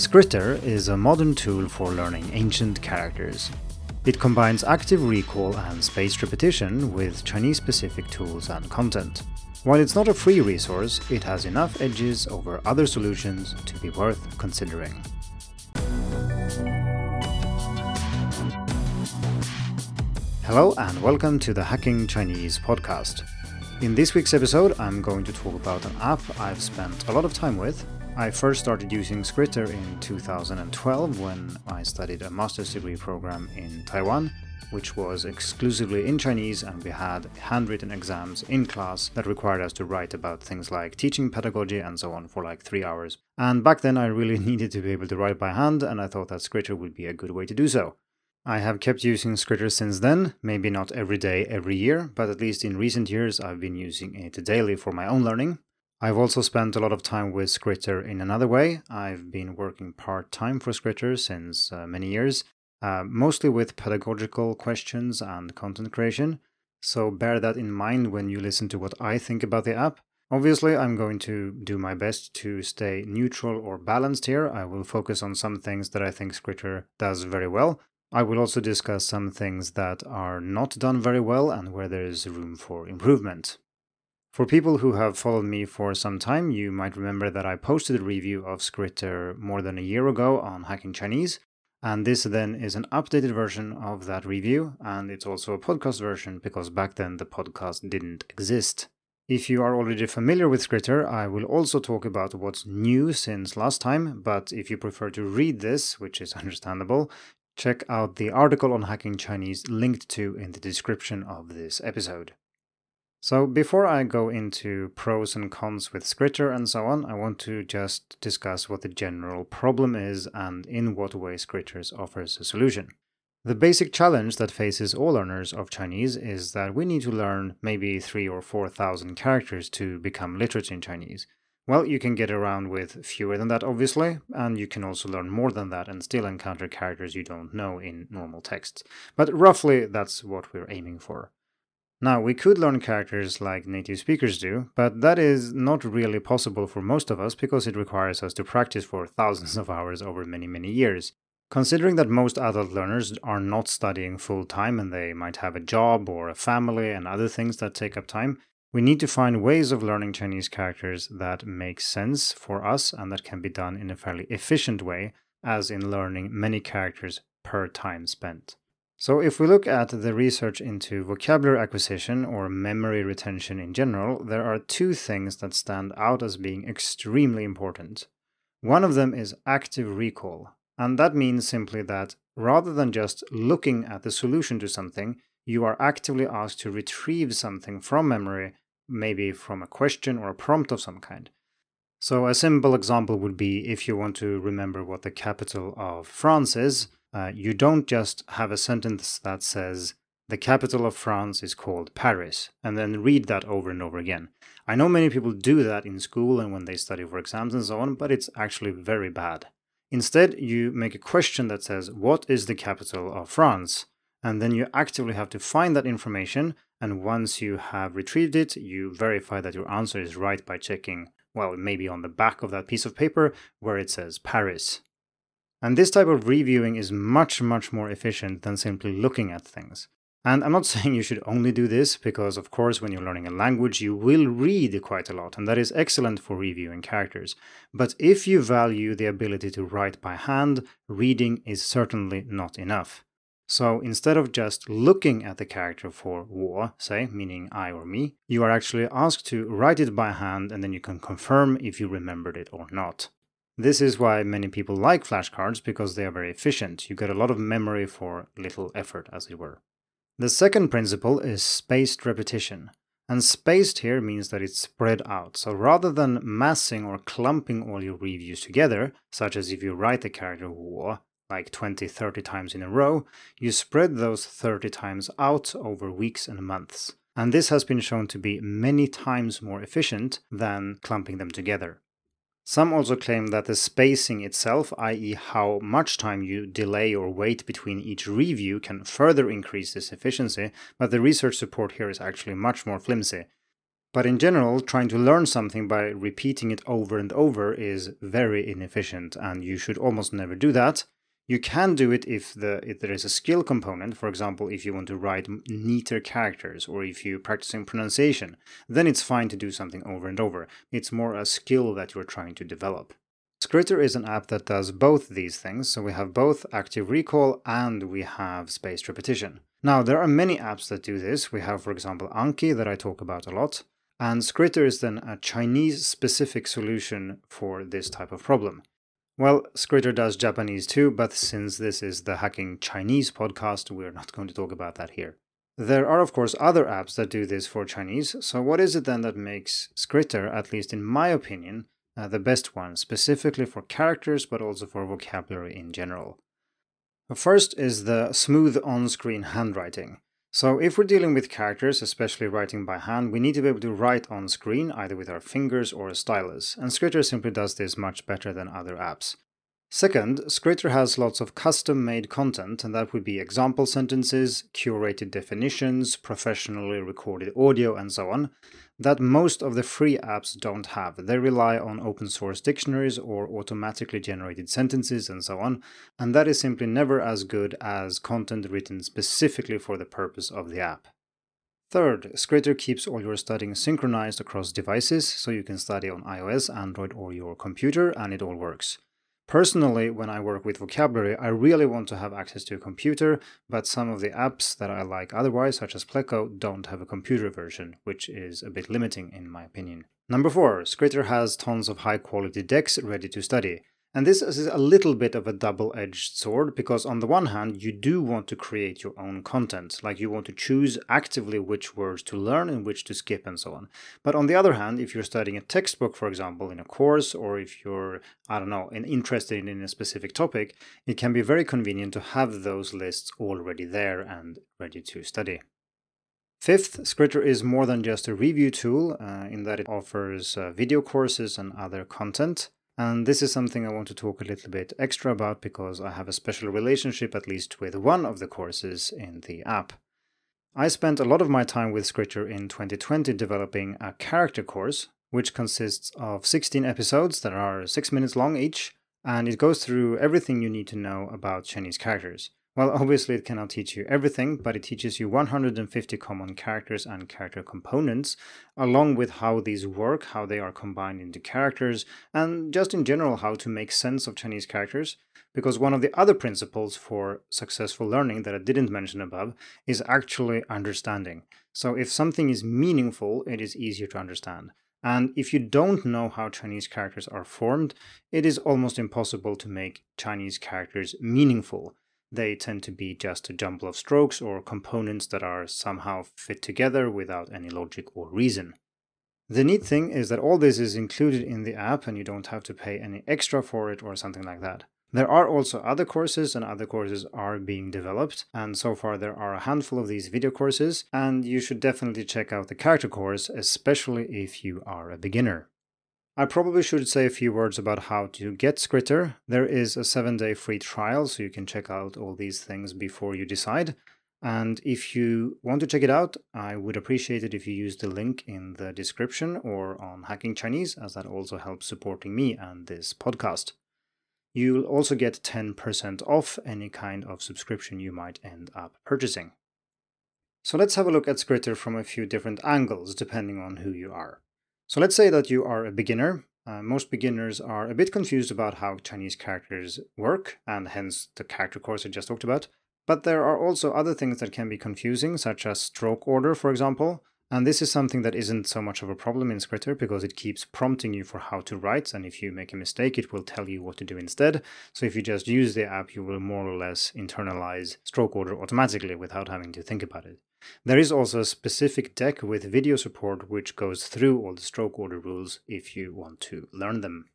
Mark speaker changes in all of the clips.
Speaker 1: Skritter is a modern tool for learning ancient characters. It combines active recall and spaced repetition with Chinese specific tools and content. While it's not a free resource, it has enough edges over other solutions to be worth considering. Hello and welcome to the Hacking Chinese podcast. In this week's episode, I'm going to talk about an app I've spent a lot of time with I first started using Skritter in 2012 when I studied a master's degree program in Taiwan, which was exclusively in Chinese, and we had handwritten exams in class that required us to write about things like teaching pedagogy and so on for like three hours. And back then, I really needed to be able to write by hand, and I thought that Skritter would be a good way to do so. I have kept using Skritter since then, maybe not every day, every year, but at least in recent years I've been using it daily for my own learning, I've also spent a lot of time with Skritter in another way. I've been working part time for Skritter since uh, many years, uh, mostly with pedagogical questions and content creation. So bear that in mind when you listen to what I think about the app. Obviously, I'm going to do my best to stay neutral or balanced here. I will focus on some things that I think Skritter does very well. I will also discuss some things that are not done very well and where there is room for improvement. For people who have followed me for some time, you might remember that I posted a review of Skritter more than a year ago on Hacking Chinese, and this then is an updated version of that review, and it's also a podcast version because back then the podcast didn't exist. If you are already familiar with Skritter, I will also talk about what's new since last time, but if you prefer to read this, which is understandable, check out the article on Hacking Chinese linked to in the description of this episode. So before I go into pros and cons with Skritter and so on, I want to just discuss what the general problem is and in what way Skritter offers a solution. The basic challenge that faces all learners of Chinese is that we need to learn maybe three or four thousand characters to become literate in Chinese. Well, you can get around with fewer than that, obviously, and you can also learn more than that and still encounter characters you don't know in normal texts. But roughly, that's what we're aiming for. Now, we could learn characters like native speakers do, but that is not really possible for most of us because it requires us to practice for thousands of hours over many, many years. Considering that most adult learners are not studying full time and they might have a job or a family and other things that take up time, we need to find ways of learning Chinese characters that make sense for us and that can be done in a fairly efficient way, as in learning many characters per time spent. So, if we look at the research into vocabulary acquisition or memory retention in general, there are two things that stand out as being extremely important. One of them is active recall, and that means simply that rather than just looking at the solution to something, you are actively asked to retrieve something from memory, maybe from a question or a prompt of some kind. So, a simple example would be if you want to remember what the capital of France is uh, you don't just have a sentence that says, the capital of France is called Paris, and then read that over and over again. I know many people do that in school and when they study for exams and so on, but it's actually very bad. Instead, you make a question that says, What is the capital of France? And then you actively have to find that information. And once you have retrieved it, you verify that your answer is right by checking, well, maybe on the back of that piece of paper where it says Paris. And this type of reviewing is much, much more efficient than simply looking at things. And I'm not saying you should only do this, because of course, when you're learning a language, you will read quite a lot, and that is excellent for reviewing characters. But if you value the ability to write by hand, reading is certainly not enough. So instead of just looking at the character for wo, say, meaning I or me, you are actually asked to write it by hand and then you can confirm if you remembered it or not. This is why many people like flashcards because they are very efficient. You get a lot of memory for little effort, as it were. The second principle is spaced repetition. And spaced here means that it's spread out. So rather than massing or clumping all your reviews together, such as if you write the character wo like 20, 30 times in a row, you spread those 30 times out over weeks and months. And this has been shown to be many times more efficient than clumping them together. Some also claim that the spacing itself, i.e., how much time you delay or wait between each review, can further increase this efficiency, but the research support here is actually much more flimsy. But in general, trying to learn something by repeating it over and over is very inefficient, and you should almost never do that. You can do it if, the, if there is a skill component, for example, if you want to write neater characters or if you're practicing pronunciation, then it's fine to do something over and over. It's more a skill that you're trying to develop. Skritter is an app that does both these things, so we have both active recall and we have spaced repetition. Now, there are many apps that do this. We have, for example, Anki that I talk about a lot, and Skritter is then a Chinese specific solution for this type of problem. Well, Skritter does Japanese too, but since this is the Hacking Chinese podcast, we're not going to talk about that here. There are, of course, other apps that do this for Chinese, so what is it then that makes Skritter, at least in my opinion, uh, the best one, specifically for characters but also for vocabulary in general? First is the smooth on screen handwriting. So if we're dealing with characters, especially writing by hand, we need to be able to write on screen either with our fingers or a stylus, and Skritter simply does this much better than other apps. Second, Skritter has lots of custom made content, and that would be example sentences, curated definitions, professionally recorded audio, and so on, that most of the free apps don't have. They rely on open source dictionaries or automatically generated sentences and so on, and that is simply never as good as content written specifically for the purpose of the app. Third, Skritter keeps all your studying synchronized across devices, so you can study on iOS, Android, or your computer, and it all works. Personally, when I work with vocabulary, I really want to have access to a computer, but some of the apps that I like otherwise, such as Pleco, don't have a computer version, which is a bit limiting in my opinion. Number 4. Skritter has tons of high quality decks ready to study. And this is a little bit of a double edged sword because, on the one hand, you do want to create your own content, like you want to choose actively which words to learn and which to skip and so on. But on the other hand, if you're studying a textbook, for example, in a course, or if you're, I don't know, interested in a specific topic, it can be very convenient to have those lists already there and ready to study. Fifth, Skritter is more than just a review tool uh, in that it offers uh, video courses and other content. And this is something I want to talk a little bit extra about because I have a special relationship, at least with one of the courses in the app. I spent a lot of my time with Skritter in 2020 developing a character course, which consists of 16 episodes that are 6 minutes long each, and it goes through everything you need to know about Chinese characters. Well, obviously, it cannot teach you everything, but it teaches you 150 common characters and character components, along with how these work, how they are combined into characters, and just in general, how to make sense of Chinese characters. Because one of the other principles for successful learning that I didn't mention above is actually understanding. So, if something is meaningful, it is easier to understand. And if you don't know how Chinese characters are formed, it is almost impossible to make Chinese characters meaningful they tend to be just a jumble of strokes or components that are somehow fit together without any logic or reason. The neat thing is that all this is included in the app and you don't have to pay any extra for it or something like that. There are also other courses, and other courses are being developed. And so far, there are a handful of these video courses, and you should definitely check out the character course, especially if you are a beginner. I probably should say a few words about how to get Skritter. There is a seven day free trial, so you can check out all these things before you decide. And if you want to check it out, I would appreciate it if you use the link in the description or on Hacking Chinese, as that also helps supporting me and this podcast. You'll also get 10% off any kind of subscription you might end up purchasing. So let's have a look at Skritter from a few different angles, depending on who you are. So let's say that you are a beginner. Uh, most beginners are a bit confused about how Chinese characters work, and hence the character course I just talked about. But there are also other things that can be confusing, such as stroke order, for example. And this is something that isn't so much of a problem in Skritter because it keeps prompting you for how to write, and if you make a mistake, it will tell you what to do instead. So if you just use the app, you will more or less internalize stroke order automatically without having to think about it. There is also a specific deck with video support which goes through all the stroke order rules if you want to learn them.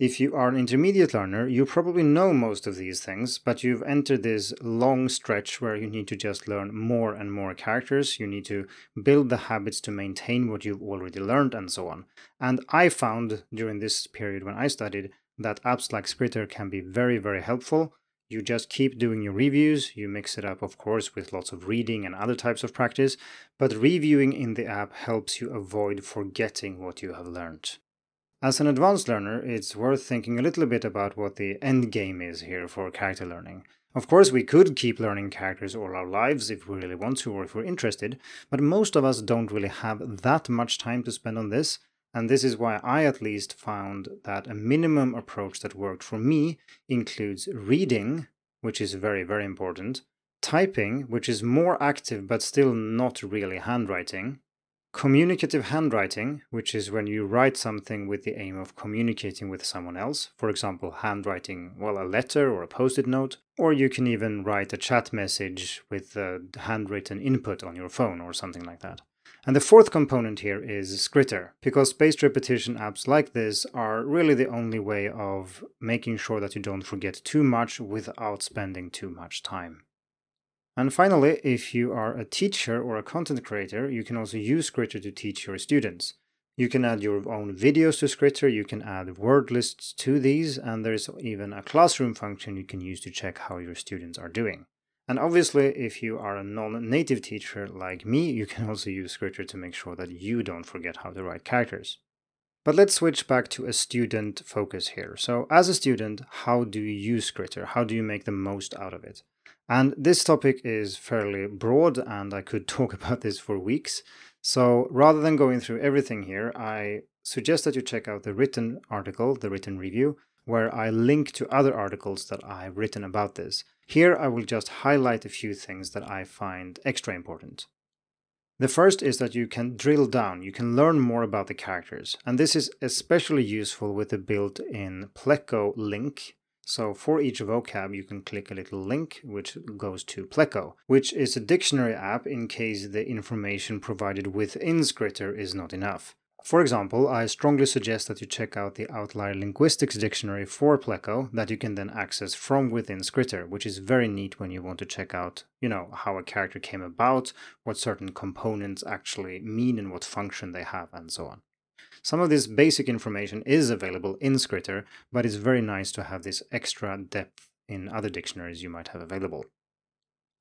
Speaker 1: If you are an intermediate learner, you probably know most of these things, but you've entered this long stretch where you need to just learn more and more characters. You need to build the habits to maintain what you've already learned and so on. And I found during this period when I studied that apps like Skritter can be very, very helpful You just keep doing your reviews. You mix it up, of course, with lots of reading and other types of practice, but reviewing in the app helps you avoid forgetting what you have learned. As an advanced learner, it's worth thinking a little bit about what the end game is here for character learning. Of course, we could keep learning characters all our lives if we really want to or if we're interested, but most of us don't really have that much time to spend on this, and this is why I at least found that a minimum approach that worked for me includes reading, which is very, very important, typing, which is more active but still not really handwriting, Communicative handwriting, which is when you write something with the aim of communicating with someone else, for example, handwriting, well, a letter or a post it note, or you can even write a chat message with handwritten input on your phone or something like that. And the fourth component here is Skritter, because spaced repetition apps like this are really the only way of making sure that you don't forget too much without spending too much time. And finally, if you are a teacher or a content creator, you can also use Skritter to teach your students. You can add your own videos to Skritter, you can add word lists to these, and there's even a classroom function you can use to check how your students are doing. And obviously, if you are a non native teacher like me, you can also use Skritter to make sure that you don't forget how to write characters. But let's switch back to a student focus here. So, as a student, how do you use Skritter? How do you make the most out of it? And this topic is fairly broad, and I could talk about this for weeks. So rather than going through everything here, I suggest that you check out the written article, the written review, where I link to other articles that I've written about this. Here I will just highlight a few things that I find extra important. The first is that you can drill down, you can learn more about the characters, and this is especially useful with the built in Pleco link so for each vocab, you can click a little link which goes to Pleco, which is a dictionary app in case the information provided within Skritter is not enough. For example, I strongly suggest that you check out the Outlier Linguistics Dictionary for Pleco that you can then access from within Skritter, which is very neat when you want to check out, you know, how a character came about, what certain components actually mean and what function they have, and so on. Some of this basic information is available in Skritter, but it's very nice to have this extra depth in other dictionaries you might have available.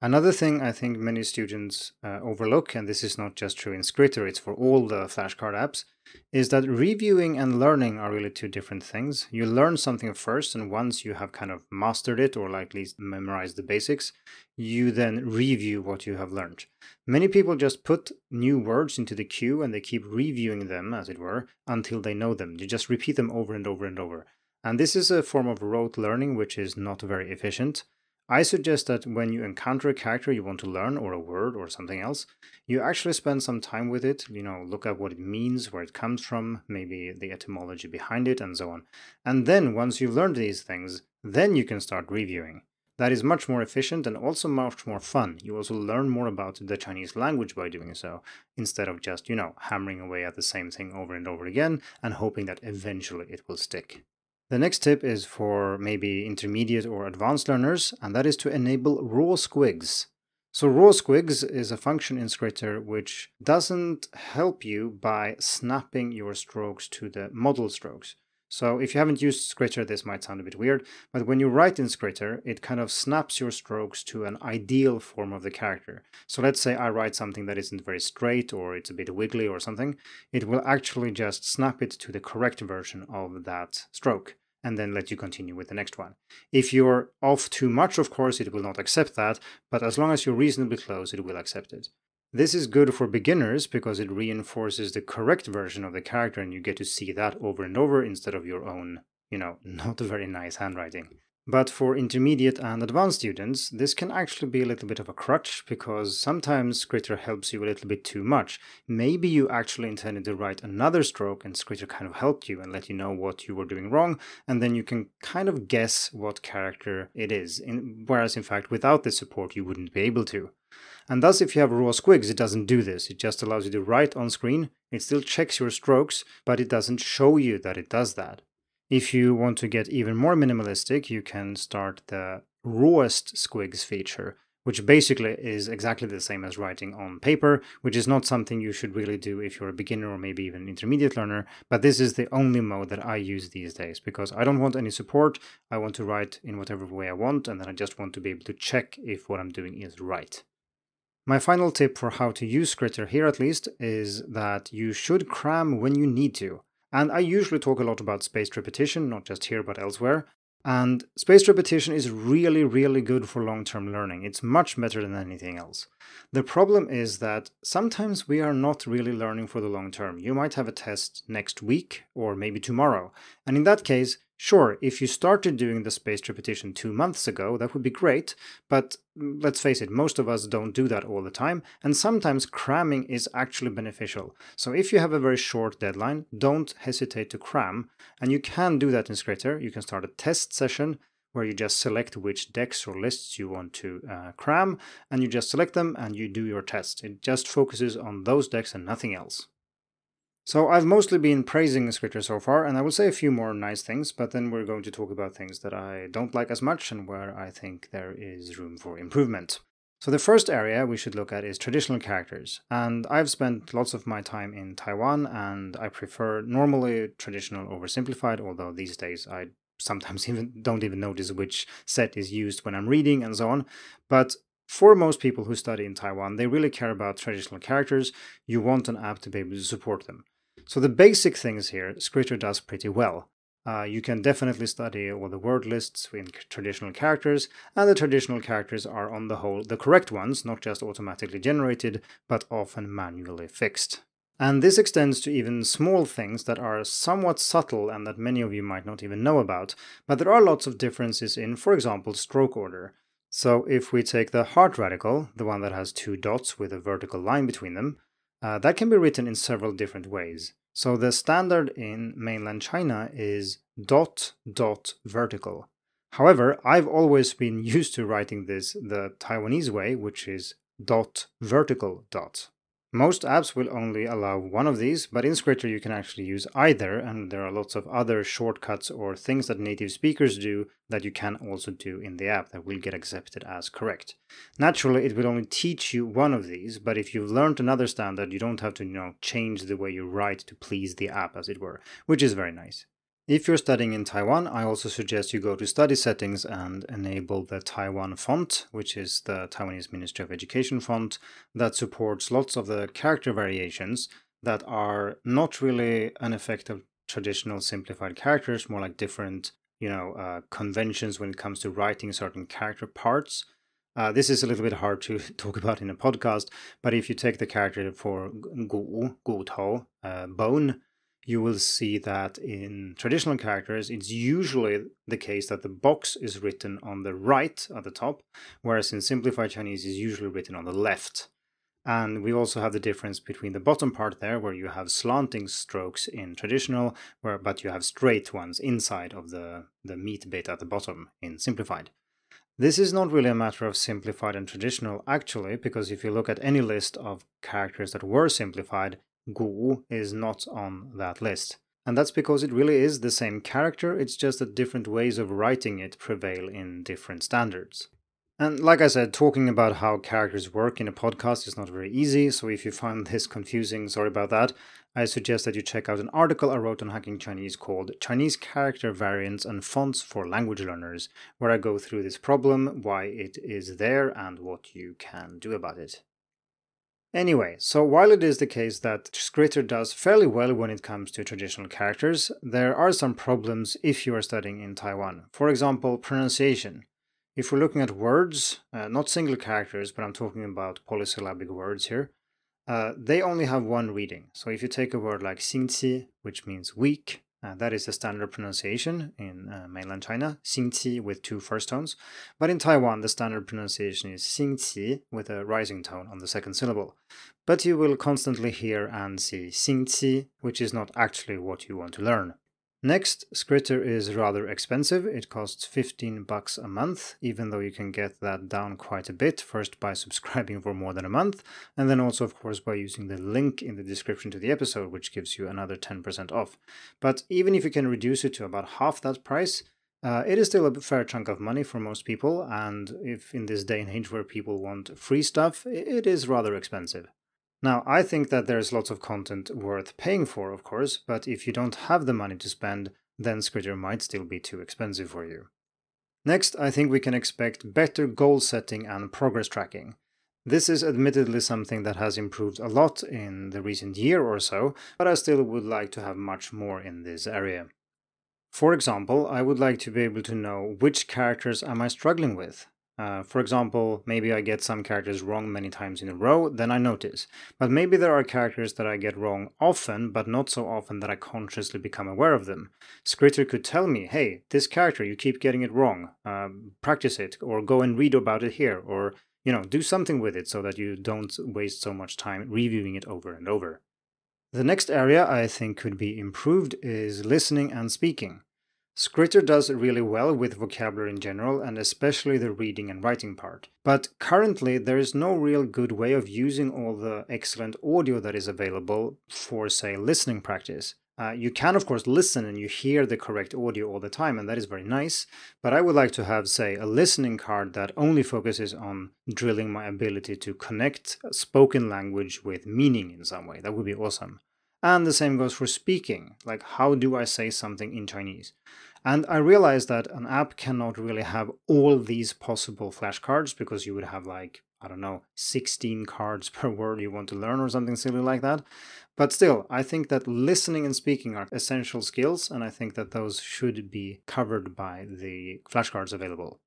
Speaker 1: Another thing I think many students uh, overlook, and this is not just true in Skritter, it's for all the flashcard apps, is that reviewing and learning are really two different things. You learn something first, and once you have kind of mastered it or at least memorized the basics, you then review what you have learned. Many people just put new words into the queue and they keep reviewing them, as it were, until they know them. You just repeat them over and over and over. And this is a form of rote learning which is not very efficient. I suggest that when you encounter a character you want to learn, or a word, or something else, you actually spend some time with it, you know, look at what it means, where it comes from, maybe the etymology behind it, and so on. And then, once you've learned these things, then you can start reviewing. That is much more efficient and also much more fun. You also learn more about the Chinese language by doing so, instead of just, you know, hammering away at the same thing over and over again and hoping that eventually it will stick. The next tip is for maybe intermediate or advanced learners, and that is to enable raw squigs. So raw squigs is a function in Skritter which doesn't help you by snapping your strokes to the model strokes. So if you haven't used Skritter, this might sound a bit weird, but when you write in Skritter, it kind of snaps your strokes to an ideal form of the character. So let's say I write something that isn't very straight or it's a bit wiggly or something, it will actually just snap it to the correct version of that stroke and then let you continue with the next one. If you're off too much, of course, it will not accept that, but as long as you're reasonably close, it will accept it. This is good for beginners because it reinforces the correct version of the character and you get to see that over and over instead of your own, you know, not very nice handwriting. But for intermediate and advanced students, this can actually be a little bit of a crutch because sometimes Skritter helps you a little bit too much. Maybe you actually intended to write another stroke and Skritter kind of helped you and let you know what you were doing wrong, and then you can kind of guess what character it is, in, whereas in fact without this support you wouldn't be able to. And thus if you have raw squigs it doesn't do this, it just allows you to write on screen, it still checks your strokes, but it doesn't show you that it does that. If you want to get even more minimalistic, you can start the rawest squigs feature, which basically is exactly the same as writing on paper, which is not something you should really do if you're a beginner or maybe even intermediate learner. But this is the only mode that I use these days because I don't want any support. I want to write in whatever way I want, and then I just want to be able to check if what I'm doing is right. My final tip for how to use Skritter here at least is that you should cram when you need to. And I usually talk a lot about spaced repetition, not just here but elsewhere. And spaced repetition is really, really good for long term learning. It's much better than anything else. The problem is that sometimes we are not really learning for the long term. You might have a test next week or maybe tomorrow. And in that case, Sure, if you started doing the spaced repetition two months ago, that would be great, but let's face it, most of us don't do that all the time, and sometimes cramming is actually beneficial. So if you have a very short deadline, don't hesitate to cram, and you can do that in Skritter. You can start a test session where you just select which decks or lists you want to uh, cram, and you just select them and you do your test. It just focuses on those decks and nothing else. So I've mostly been praising Skritter so far, and I will say a few more nice things, but then we're going to talk about things that I don't like as much and where I think there is room for improvement. So the first area we should look at is traditional characters, and I've spent lots of my time in Taiwan, and I prefer normally traditional over simplified, although these days I sometimes even don't even notice which set is used when I'm reading and so on. But for most people who study in Taiwan, they really care about traditional characters. You want an app to be able to support them. So the basic things here, Skritter does pretty well. Uh, you can definitely study all the word lists in traditional characters, and the traditional characters are on the whole the correct ones, not just automatically generated, but often manually fixed. And this extends to even small things that are somewhat subtle and that many of you might not even know about, but there are lots of differences in, for example, stroke order. So if we take the heart radical, the one that has two dots with a vertical line between them, uh, that can be written in several different ways. So the standard in mainland China is dot dot vertical. However, I've always been used to writing this the Taiwanese way, which is dot vertical dot. Most apps will only allow one of these, but in Skritter you can actually use either, and there are lots of other shortcuts or things that native speakers do that you can also do in the app that will get accepted as correct. Naturally, it will only teach you one of these, but if you've learned another standard, you don't have to, you know, change the way you write to please the app, as it were, which is very nice. If you're studying in Taiwan, I also suggest you go to study settings and enable the Taiwan font, which is the Taiwanese Ministry of Education font that supports lots of the character variations that are not really an effect of traditional simplified characters, more like different, you know, uh, conventions when it comes to writing certain character parts. Uh, this is a little bit hard to talk about in a podcast, but if you take the character for gu, gu uh, bone, you will see that in traditional characters, it's usually the case that the box is written on the right at the top, whereas in simplified Chinese is usually written on the left. And we also have the difference between the bottom part there, where you have slanting strokes in traditional, where but you have straight ones inside of the, the meat bit at the bottom in simplified. This is not really a matter of simplified and traditional, actually, because if you look at any list of characters that were simplified, Gu is not on that list. And that's because it really is the same character, it's just that different ways of writing it prevail in different standards. And like I said, talking about how characters work in a podcast is not very easy, so if you find this confusing, sorry about that. I suggest that you check out an article I wrote on Hacking Chinese called Chinese Character Variants and Fonts for Language Learners, where I go through this problem, why it is there, and what you can do about it. Anyway, so while it is the case that Skritter does fairly well when it comes to traditional characters, there are some problems if you are studying in Taiwan. For example, pronunciation. If we're looking at words, uh, not single characters, but I'm talking about polysyllabic words here, uh, they only have one reading. So if you take a word like xingqi, which means week, uh, that is the standard pronunciation in uh, mainland China, Xingqi with two first tones. But in Taiwan, the standard pronunciation is Xingqi with a rising tone on the second syllable. But you will constantly hear and see Xingqi, which is not actually what you want to learn. Next, Skritter is rather expensive. It costs 15 bucks a month, even though you can get that down quite a bit, first by subscribing for more than a month, and then also, of course, by using the link in the description to the episode, which gives you another 10% off. But even if you can reduce it to about half that price, Uh, it is still a fair chunk of money for most people, and if in this day and age where people want free stuff, it is rather expensive. Now, I think that there's lots of content worth paying for, of course, but if you don't have the money to spend, then Skritter might still be too expensive for you. Next, I think we can expect better goal setting and progress tracking. This is admittedly something that has improved a lot in the recent year or so, but I still would like to have much more in this area. For example, I would like to be able to know which characters am I struggling with. Uh, for example, maybe I get some characters wrong many times in a row, then I notice. But maybe there are characters that I get wrong often, but not so often that I consciously become aware of them. Skritter could tell me, hey, this character, you keep getting it wrong. Uh, practice it, or go and read about it here, or you know, do something with it so that you don't waste so much time reviewing it over and over. The next area I think could be improved is listening and speaking. Skritter does really well with vocabulary in general and especially the reading and writing part. But currently there is no real good way of using all the excellent audio that is available for, say, listening practice. Uh, you can, of course, listen and you hear the correct audio all the time, and that is very nice. But I would like to have, say, a listening card that only focuses on drilling my ability to connect spoken language with meaning in some way. That would be awesome. And the same goes for speaking. Like, how do I say something in Chinese? And I realized that an app cannot really have all these possible flashcards because you would have like I don't know, 16 cards per word you want to learn or something silly like that. But still, I think that listening and speaking are essential skills, and I think that those should be covered by the flashcards available.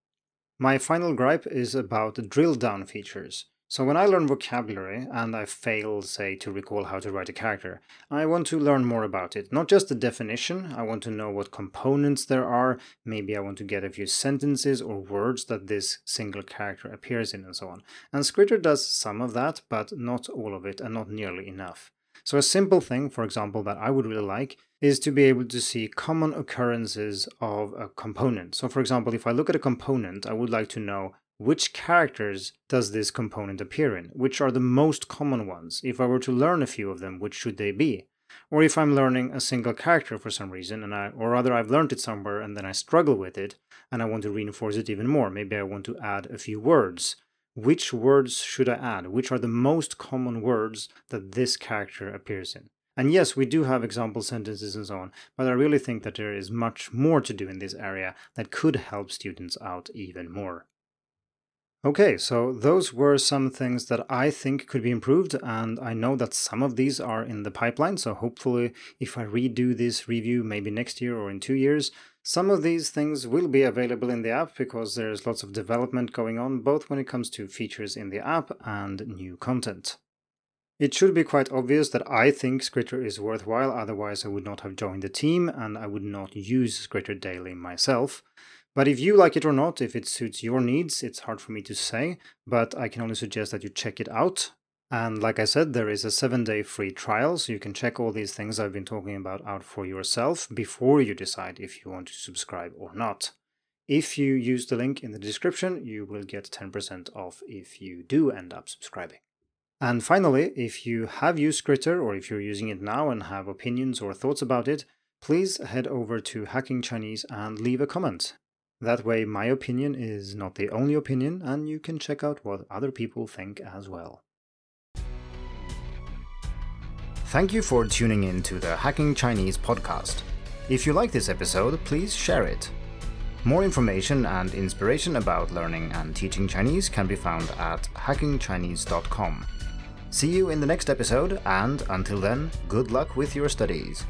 Speaker 1: My final gripe is about the drill down features. So when I learn vocabulary and I fail, say, to recall how to write a character, I want to learn more about it. Not just the definition, I want to know what components there are, maybe I want to get a few sentences or words that this single character appears in and so on. And Skritter does some of that, but not all of it and not nearly enough. So a simple thing, for example, that I would really like is to be able to see common occurrences of a component. So for example, if I look at a component, I would like to know which characters does this component appear in? Which are the most common ones? If I were to learn a few of them, which should they be? Or if I'm learning a single character for some reason, and I, or rather I've learned it somewhere and then I struggle with it, and I want to reinforce it even more. Maybe I want to add a few words. Which words should I add? Which are the most common words that this character appears in? And yes, we do have example sentences and so on, but I really think that there is much more to do in this area that could help students out even more. Okay, so those were some things that I think could be improved, and I know that some of these are in the pipeline. So hopefully, if I redo this review maybe next year or in two years, some of these things will be available in the app because there's lots of development going on, both when it comes to features in the app and new content. It should be quite obvious that I think Skritter is worthwhile, otherwise, I would not have joined the team and I would not use Skritter daily myself. But if you like it or not, if it suits your needs, it's hard for me to say, but I can only suggest that you check it out. And like I said, there is a seven day free trial, so you can check all these things I've been talking about out for yourself before you decide if you want to subscribe or not. If you use the link in the description, you will get 10% off if you do end up subscribing. And finally, if you have used Skritter or if you're using it now and have opinions or thoughts about it, please head over to Hacking Chinese and leave a comment. That way, my opinion is not the only opinion, and you can check out what other people think as well. Thank you for tuning in to the Hacking Chinese podcast. If you like this episode, please share it. More information and inspiration about learning and teaching Chinese can be found at hackingchinese.com. See you in the next episode, and until then, good luck with your studies.